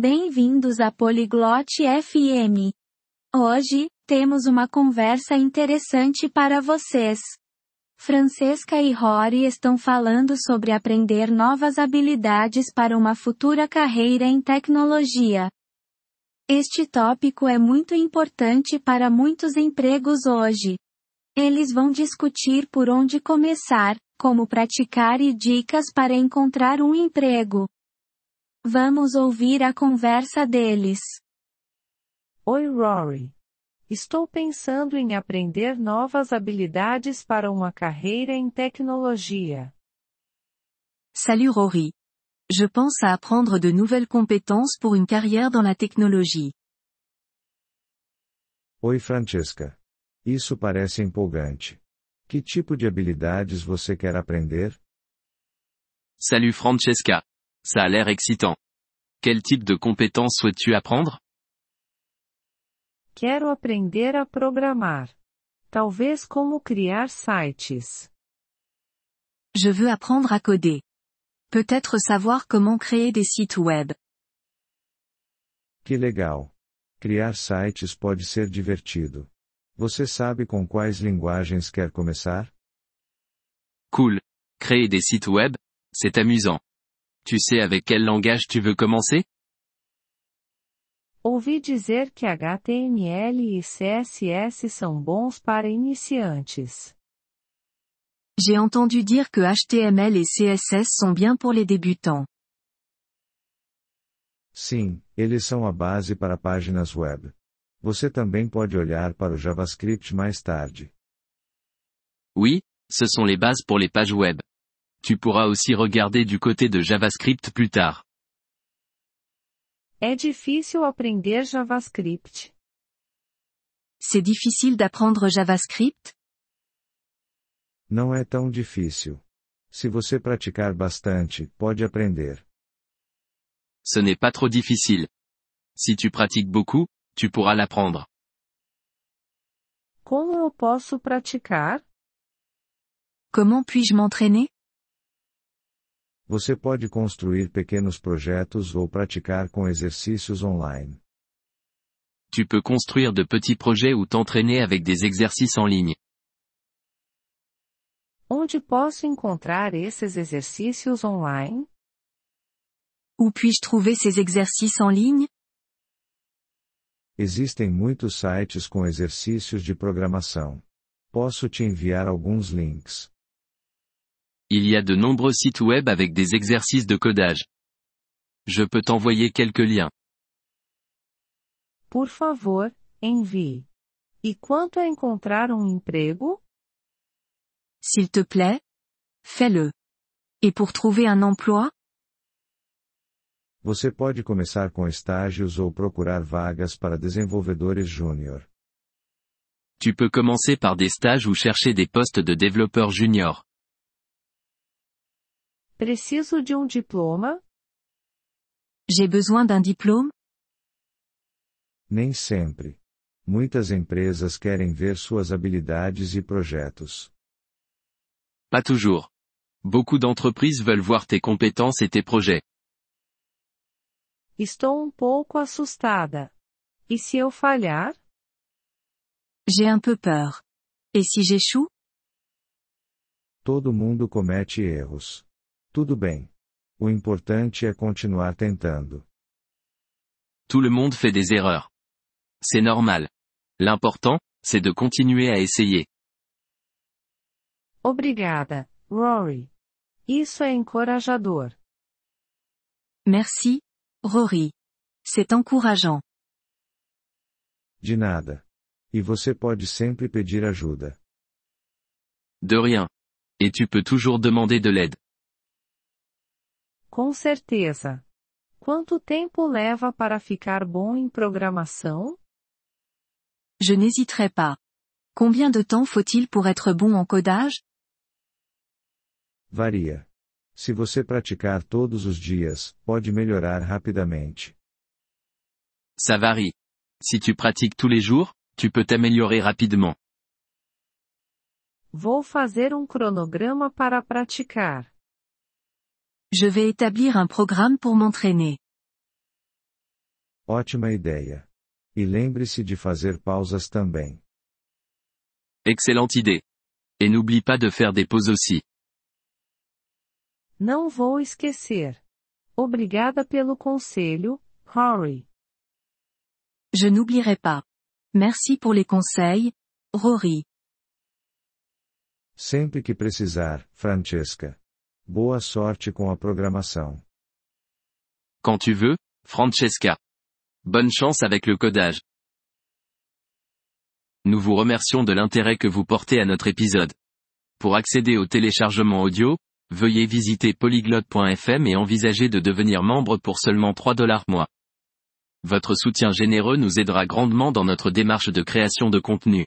Bem-vindos à Polyglot FM. Hoje, temos uma conversa interessante para vocês. Francesca e Rory estão falando sobre aprender novas habilidades para uma futura carreira em tecnologia. Este tópico é muito importante para muitos empregos hoje. Eles vão discutir por onde começar, como praticar e dicas para encontrar um emprego. Vamos ouvir a conversa deles. Oi, Rory. Estou pensando em aprender novas habilidades para uma carreira em tecnologia. Salut Rory. Je pense à apprendre de nouvelles compétences pour une carrière dans la technologie. Oi, Francesca. Isso parece empolgante. Que tipo de habilidades você quer aprender? Salut Francesca. Ça a l'air excitant. Quel type de compétences souhaites-tu apprendre? Quero aprender a programar. Talvez como criar sites. Je veux apprendre à coder. Peut-être savoir comment créer des sites web. Que legal. Criar sites pode ser divertido. Você sabe com quais linguagens quer começar? Cool. Créer des sites web, c'est amusant. Tu sais avec quel langage tu veux commencer? Ouvi dizer que HTML e CSS são bons para iniciantes. J'ai entendu dire que HTML et CSS sont bien pour les débutants. Sim, eles são a base para páginas web. Você também pode olhar para o JavaScript mais tarde. Oui, ce sont les bases pour les pages web. Tu pourras aussi regarder du côté de JavaScript plus tard. É difícil aprender JavaScript. C'est difficile d'apprendre JavaScript? Não é tão difícil. Se você praticar bastante, pode aprender. Ce n'est pas trop difficile. Si tu pratiques beaucoup, tu pourras l'apprendre. Como eu posso praticar? Comment puis-je m'entraîner? Você pode construir pequenos projetos ou praticar com exercícios online. Tu peux construire de petits projets ou t'entraîner avec des exercices en ligne. Onde posso encontrar esses exercícios online? Où puis-je trouver ces exercices en ligne Existem muitos sites com exercícios de programação. Posso te enviar alguns links. Il y a de nombreux sites web avec des exercices de codage. Je peux t'envoyer quelques liens. Por favor, envie. E quanto a encontrar um emprego? S'il te plaît Fais-le. Et pour trouver un emploi? Você pode começar com estágios ou procurar vagas para desenvolvedores júnior. Tu peux commencer par des stages ou chercher des postes de développeur junior. Preciso de um diploma? J'ai besoin d'un diplôme Nem sempre. Muitas empresas querem ver suas habilidades e projetos. Pas toujours. Beaucoup d'entreprises veulent voir tes compétences et tes projets. Estou um pouco assustada. E se eu falhar? J'ai un peu peur. Et si j'échoue Todo mundo comete erros. Tudo bem. O importante é continuar tentando. Tout le monde fait des erreurs. C'est normal. L'important, c'est de continuer à essayer. Obrigada, Rory. Isso é encorajador. Merci, Rory. C'est encourageant. De nada. E você pode sempre pedir ajuda. De rien. Et tu peux toujours demander de l'aide. Com certeza. Quanto tempo leva para ficar bom em programação? Je n'hésiterai pas. Combien de temps faut-il pour être bon en codage Varia. Se você praticar todos os dias, pode melhorar rapidamente. Ça varie. Si tu pratiques tous les jours, tu peux t'améliorer rapidement. Vou fazer um cronograma para praticar. Je vais établir un programme pour m'entraîner. Ótima ideia. E lembre-se de fazer pausas também. Excellente idée. Et n'oublie pas de faire des pauses aussi. Não vou esquecer. Obrigada pelo conselho, Rory. Je n'oublierai pas. Merci pour les conseils, Rory. Sempre que precisar, Francesca. Boa sorte com a programação. Quand tu veux, Francesca. Bonne chance avec le codage. Nous vous remercions de l'intérêt que vous portez à notre épisode. Pour accéder au téléchargement audio, veuillez visiter polyglotte.fm et envisager de devenir membre pour seulement 3 dollars mois. Votre soutien généreux nous aidera grandement dans notre démarche de création de contenu.